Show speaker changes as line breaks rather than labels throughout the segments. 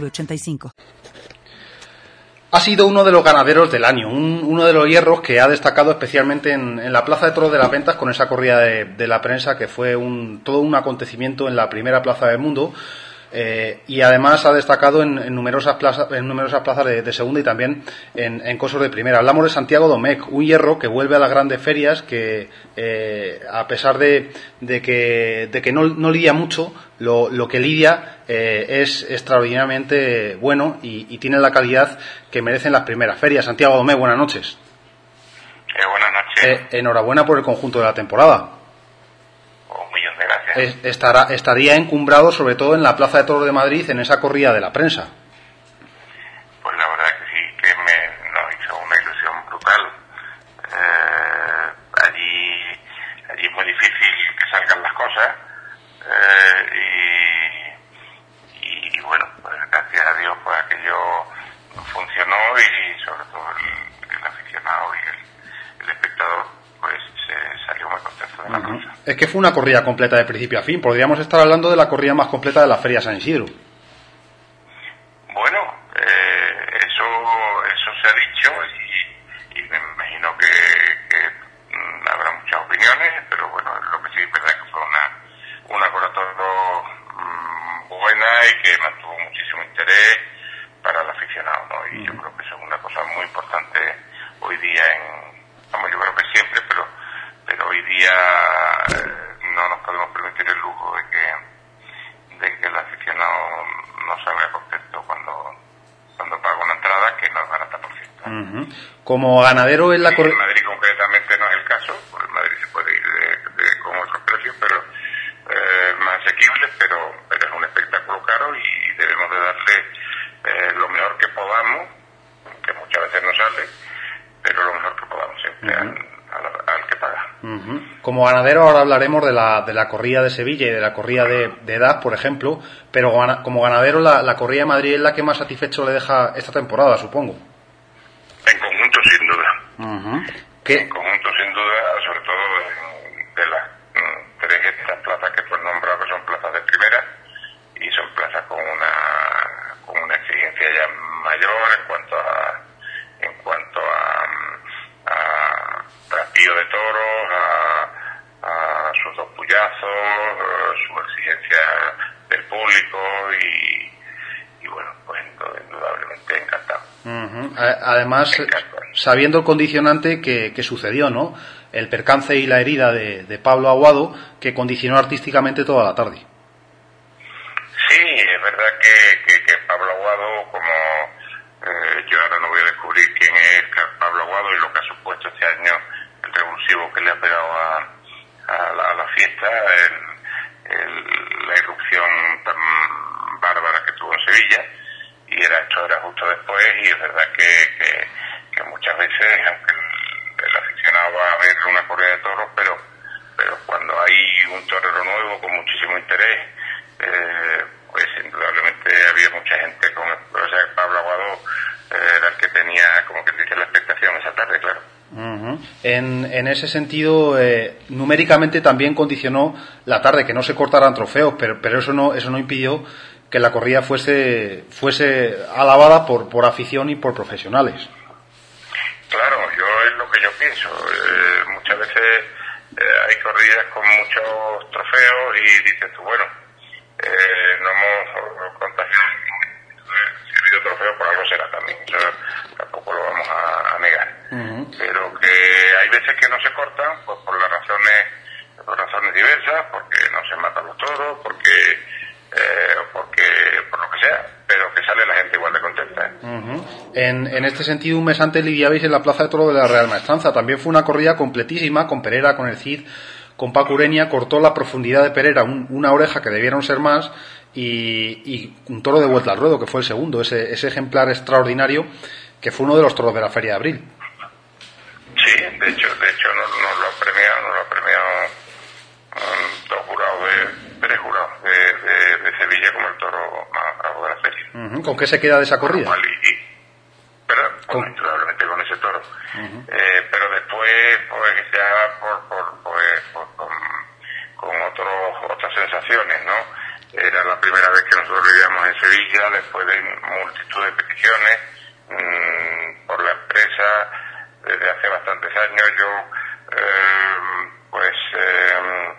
906985.
Ha sido uno de los ganaderos del año, un- uno de los hierros que ha destacado especialmente en, en la Plaza de Toros de las Ventas con esa corrida de, de la prensa que fue un, todo un acontecimiento en la primera plaza del mundo eh, y además ha destacado en, en numerosas plazas, en numerosas plazas de, de segunda y también en, en cosos de primera. Hablamos de Santiago Domecq, un hierro que vuelve a las grandes ferias que eh, a pesar de, de que, de que no, no lidia mucho, lo, lo que lidia eh, es extraordinariamente bueno y, y tiene la calidad que merecen las primeras ferias. Santiago Domecq, buenas noches.
Eh, buenas noches.
Eh, enhorabuena por el conjunto de la temporada.
Un millón de gracias.
Es- estará, estaría encumbrado sobre todo en la Plaza de Toros de Madrid en esa corrida de la prensa.
Pues la verdad que sí, que me, nos hizo una ilusión brutal. Eh, allí, allí es muy difícil que salgan las cosas. eh, y, y bueno, pues gracias a Dios pues aquello funcionó y sobre todo el, el aficionado y el, el espectador pues se salió muy contento de la cosa.
Es que fue una corrida completa de principio a fin. Podríamos estar hablando de la corrida más completa de la Feria San Isidro.
Bueno, eh, eso, eso se ha dicho y, y me imagino que, que, mm, habrá muchas opiniones, pero bueno, lo que sí es verdad que fue una, una mm, buena y que mantuvo muchísimo interés para el aficionado, ¿no? Y yo creo que eso es una cosa muy importante hoy día en, vamos, yo creo que siempre, pero, pero hoy día eh, no nos podemos permitir el lujo de que, de que el aficionado no salga contento cuando, cuando paga una entrada que no es barata, por
Como ganadero en la
Sí, en Madrid concretamente no es el caso, porque en Madrid se puede ir de, de- con otros precios, pero eh, más asequibles, pero, pero es un espectáculo caro y debemos de darle eh, lo mejor que podamos, que muchas veces no sale, pero lo mejor que podamos siempre al, al- al que paga.
Como ganadero ahora hablaremos de la, de la corrida de Sevilla y de la corrida de, de edad, por ejemplo, pero como ganadero la, la corrida de Madrid es la que más satisfecho le deja esta temporada, supongo.
En conjunto, sin duda. En conjunto, sin duda, sobre todo en- de las mm, tres estas plazas que has nombrado, que son plazas de primera, y son plazas con una, con una exigencia ya mayor en cuanto a, en cuanto a, mm, a trapío de toros, a, a sus dos puyazos, eh, su exigencia del público y, y bueno, pues indudablemente encantado.
Además. Sabiendo el condicionante que, que sucedió, ¿no? El percance y la herida de, de Pablo Aguado, que condicionó artísticamente toda la tarde.
Sí, es verdad que, que, Pablo Aguado, como eh, yo ahora no voy a descubrir quién es Pablo Aguado y lo que ha supuesto este año, el revulsivo que le ha pegado a, a, la, a la fiesta, el- la irrupción tan bárbara que tuvo en Sevilla, y era esto era justo después, y es verdad que, que, muchas veces, aunque el, el aficionado va a ver una corrida de toros, pero, pero cuando hay un torero nuevo con muchísimo interés, eh, pues indudablemente había mucha gente con o sea Pablo Aguado eh, era el que tenía como que dice la expectación esa tarde claro.
En, en ese sentido, eh, numéricamente también condicionó la tarde, que no se cortaran trofeos, pero, pero eso no eso no impidió que la corrida fuese fuese alabada por, por afición y por profesionales.
claro yo es lo que yo pienso. Eh, muchas veces eh, hay corridas con muchos trofeos y dices tú bueno eh, no hemos contagiado si ha habido trofeos por algo será también eso tampoco lo vamos a, a negar. Pero que hay veces que no se cortan pues por las razones por razones diversas porque no se matan los toros porque eh, o porque por lo que sea pero que sale la gente igual de contenta ¿eh?
Ujú. En, en este sentido, un mes antes lidiabais en la Plaza de Toro de la Real Maestranza. También fue una corrida completísima, con Perera, con el Cid, con Paco Ureña. Cortó la profundidad de Perera un- una oreja que debieron ser más y, un toro de vuelta al ruedo, que fue el segundo, ese, ese ejemplar extraordinario que fue uno de los toros de la Feria de Abril.
Sí, de hecho, de hecho nos, lo ha premiado, nos lo ha premiado um, dos jurados de, tres jurados de, de, Sevilla como el toro más bravo de la feria.
¿Con qué se queda de esa corrida
con... indudablemente con ese toro. eh, pero después, pues ya por, por, pues, con, con otros, otras sensaciones, ¿no? Era la primera vez que nosotros vivíamos en Sevilla, después de multitud de peticiones mmm, por la empresa desde hace bastantes años. Yo, eh, pues, eh,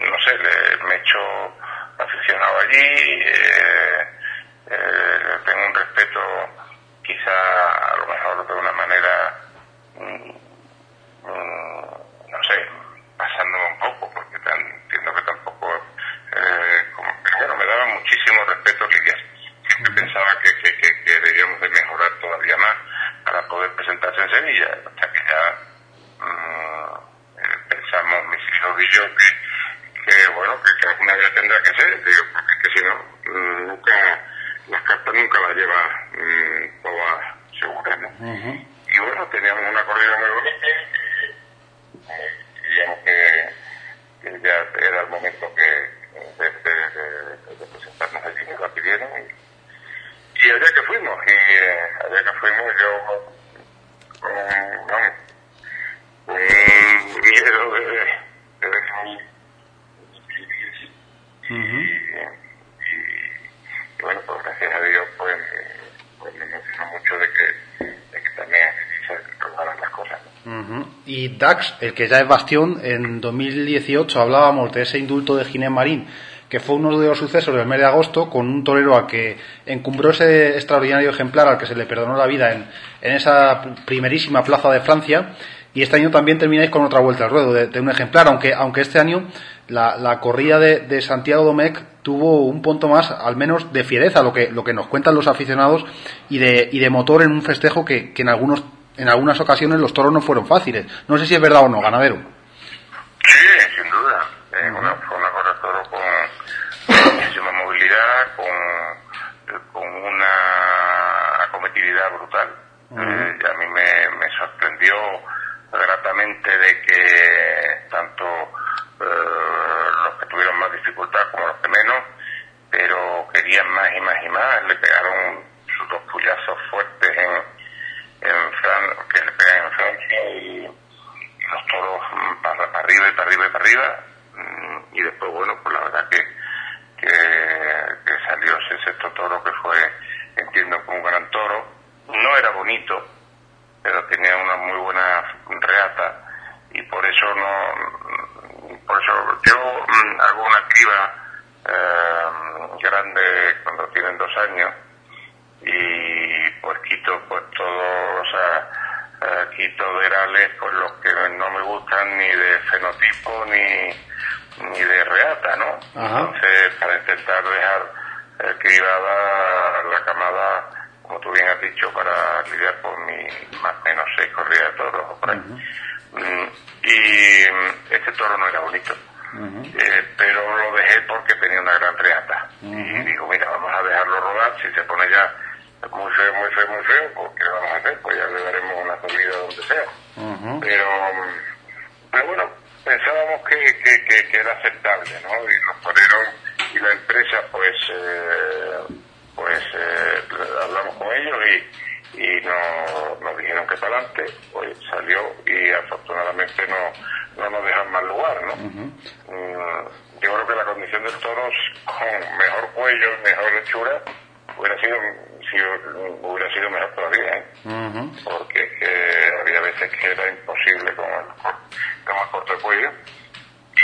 no sé, le, me he hecho aficionado allí, eh, eh, tengo un respeto quizá a lo mejor de una manera, mmm, no sé, pasándome un poco, porque entiendo que tampoco eh, pero bueno, me daba muchísimo respeto Lidia. Siempre pensaba que, que, de mejorar todavía más para poder presentarse en Sevilla, ya mmm, pensamos yo que, que bueno, que, que, alguna vez tendrá que ser, digo, porque es que si no, mmm, nunca, las cartas nunca las lleva mmm, todas seguras, ¿no? Uh -huh. Y bueno, teníamos una corrida muy bonita, eh, digamos que, que ya era el momento que de, de, de, de, presentarnos allí, nos la pidieron y, y allá que fuimos, y eh, allá que fuimos yo con um, un miedo de, de dejar y, uh -huh. y, y, bueno, pues gracias a Dios pues, pues me emocionó mucho de que, de que también se rodaran las cosas.
Y Dax, el que ya es bastión, en 2018 hablábamos de ese indulto de Ginés Marín, que fue uno de los sucesos del mes de agosto, con un torero al que encumbró ese extraordinario ejemplar al que se le perdonó la vida en, en esa primerísima plaza de Francia. Y este año también termináis con otra vuelta al ruedo de, un ejemplar, aunque, aunque este año la, corrida de, de, Santiago Domecq tuvo un punto más, al menos de fiereza, lo que, lo que nos cuentan los aficionados, y de, y de motor en un festejo que, que en algunos en algunas ocasiones los toros no fueron fáciles. No sé si es verdad o no, ganadero.
Sí, sin duda. Eh, una, fue una toro con muchísima movilidad, con, con una acometividad brutal. Uh -huh. eh, y a mí me, me, sorprendió gratamente de que tanto eh, los que tuvieron más dificultad como los que menos, pero querían más y más y más, le pegaron sus dos puyazos fuertes en en Fran que le pegan en Francia y, y los toros para, para, arriba y para arriba y para arriba y después bueno pues la verdad que que, que salió ese sexto toro que fue entiendo como un gran toro no era bonito pero tenía una muy buena y por eso no por eso yo mmm, hago una criba eh, grande cuando tienen dos años y pues quito pues todo, o sea, eh, quito verales pues los que no me gustan ni de fenotipo ni, ni de reata, ¿no? Ajá. Entonces, para intentar dejar eh, cribada la camada, como tú bien has lidiar con mi más o menos seis corridas de toros por ahí. Uh -huh. Y este toro no era bonito. Uh -huh. eh, pero lo dejé porque tenía una gran. Uh -huh. Y digo, mira, vamos a dejarlo rodar, si se pone ya muy feo, muy feo, muy feo, pues ¿qué vamos a hacer? Pues ya le daremos una comida donde sea. Uh -huh. Pero, pero bueno, pensábamos que, que, que, que, era aceptable, ¿no? Y los toreros y la empresa, pues, eh, pues eh, hablamos con ellos y, para adelante, pues salió y afortunadamente no, no nos dejan mal lugar, ¿no? Uh -huh. Yo creo que la condición del toro con mejor cuello, mejor hechura, hubiera sido si hubiera sido mejor todavía, ¿eh? uh -huh. porque que había veces que era imposible con el, con el corto cuello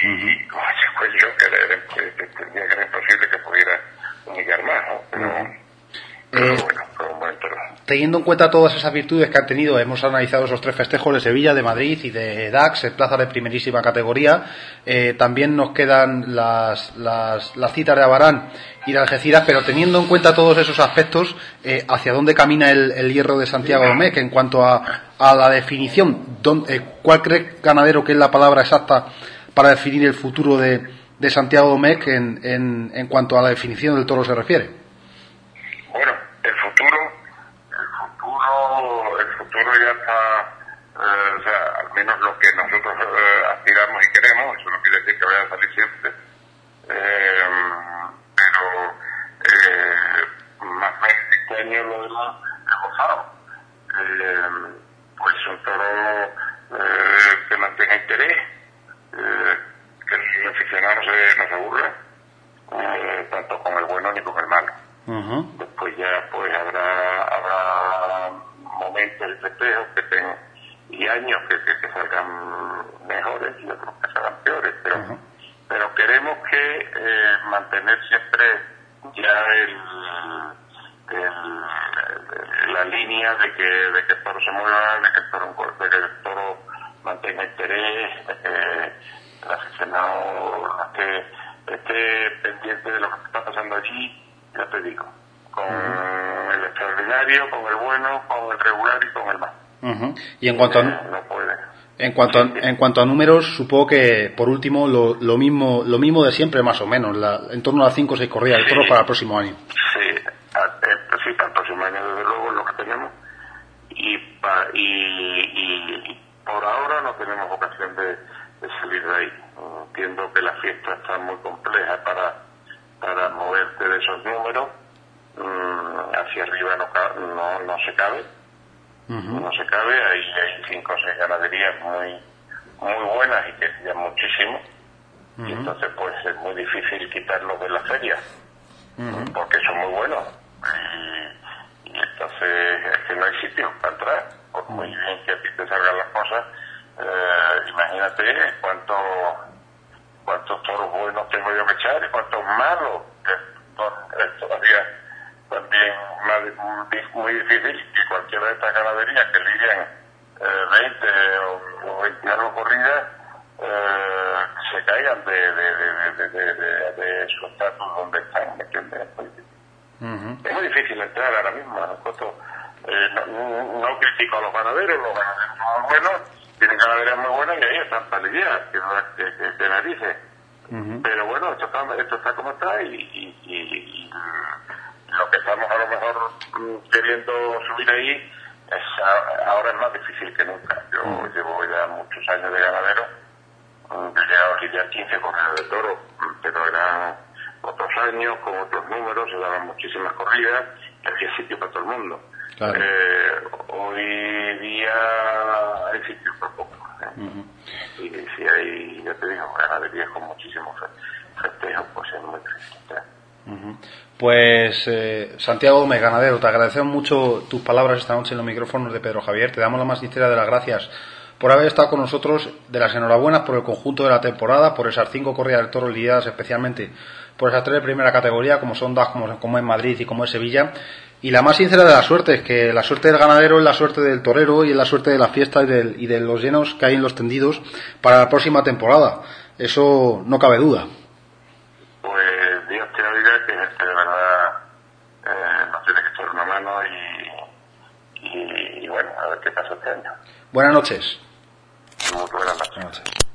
y uh -huh. con ese cuello que, era, que, que, era imposible que pudiera humillar más, ¿no? Pero, pero
eh, bueno, Teniendo en cuenta todas esas virtudes que han tenido, hemos analizado esos tres festejos de Sevilla, de Madrid y de Dax, en plaza de primerísima categoría. Eh, también nos quedan las, las, las citas de Abarán y de Algeciras, pero teniendo en cuenta todos esos aspectos, eh, ¿hacia dónde camina el, el hierro de Santiago Domecq en cuanto a, a la definición? ¿Dónde, eh, ¿Cuál cree ganadero que es la palabra exacta para definir el futuro de, de Santiago Domecq en, en, en cuanto a la definición del toro se refiere?
Bueno, el futuro, el futuro, ya está, eh, o sea, al menos lo que nosotros eh, aspiramos y queremos, eso no quiere decir que vaya a salir siempre, eh, pero eh, más menos este año lo es gozado. Eh, pues un toro que mantenga interés, que el aficionado no se, no se aburra, tanto con el bueno ni con el malo.
Ujú.
Después ya pues habrá momentos de festejos que tengan y años que, que, que salgan mejores y otros que salgan peores, pero pero queremos que eh, mantener siempre ya el, el- la línea de que, de que el toro se mueva, de que el toro, de que el toro mantenga interés, de que el aficionado esté, esté pendiente de lo que está pasando allí, ya te digo, con con el bueno, con el regular y con el mal.
Y en cuanto a,
Eh, no puede.
en cuanto a, en cuanto a números, supongo que por último lo, lo mismo lo mismo de siempre más o menos, la- en torno a 5 o 6 corridas de toros para el próximo año.
Sí, a- eh, pues sí, para el próximo año desde luego lo que tenemos y, pa- y, y- y por ahora no tenemos ocasión de, de salir de ahí. Entiendo que la fiesta está muy compleja para, para moverte de esos números. Mm, hacia arriba no, no, no se cabe, no se cabe. Ahí hay cinco o seis ganaderías muy, muy buenas y que ya muchísimo. Y
Ujú.
entonces pues es muy difícil quitarlos de la feria porque son muy buenos. Y, y entonces es que no hay sitio para entrar. Por muy bien que a ti te salgan las cosas, eh, imagínate cuántos cuántos toros buenos tengo yo que echar y cuántos malos. que Es todavía también muy, difícil que cualquiera de estas ganaderías que lidian eh, 20 o, o 20 algo corridas eh, se caigan de, de, de, de, de, de- de su estatus donde están. ¿me entiendes? Es muy difícil.
Ujú.
Es muy difícil entrar ahora mismo. Nosotros, eh, no, no- critico a los ganaderos, los ganaderos son muy buenos, tienen ganaderías muy buenas y ahí están para lidiar, que, que, que, que narices. Pero bueno, esto está, esto está como está y, y, y- y lo que estamos a lo mejor mm, queriendo subir ahí es ahora es más difícil que nunca. Yo llevo ya muchos años de ganadero, mm, he llegado a lidiar 15 corridas de toro, mm, pero eran otros años con otros números, se daban muchísimas corridas y había sitio para todo el mundo.
Claro.
Eh, hoy día hay sitio para poco. ¿eh? Y si hay, ya te digo, ganaderías con muchísimos fe- festejos, pues es muy difícil. ¿eh?
Pues eh, Santiago Gómez, ganadero, te agradecemos mucho tus palabras esta noche en los micrófonos de Pedro Javier. Te damos la más sincera de las gracias por haber estado con nosotros, de las enhorabuenas por el conjunto de la temporada, por esas cinco corridas de toros lidiadas especialmente por esas tres de primera categoría, como son DAS, como, es Madrid y como es Sevilla. Y la más sincera de las suertes, que la suerte del ganadero es la suerte del torero y es la suerte de la fiesta y, y de los llenos que hay en los tendidos para la próxima temporada. Eso no cabe duda.
Pues Dios te oiga que este de verdad eh, nos tiene que echar una mano y, y, y bueno, a ver qué pasa este año. Buenas noches.
Buenas noches.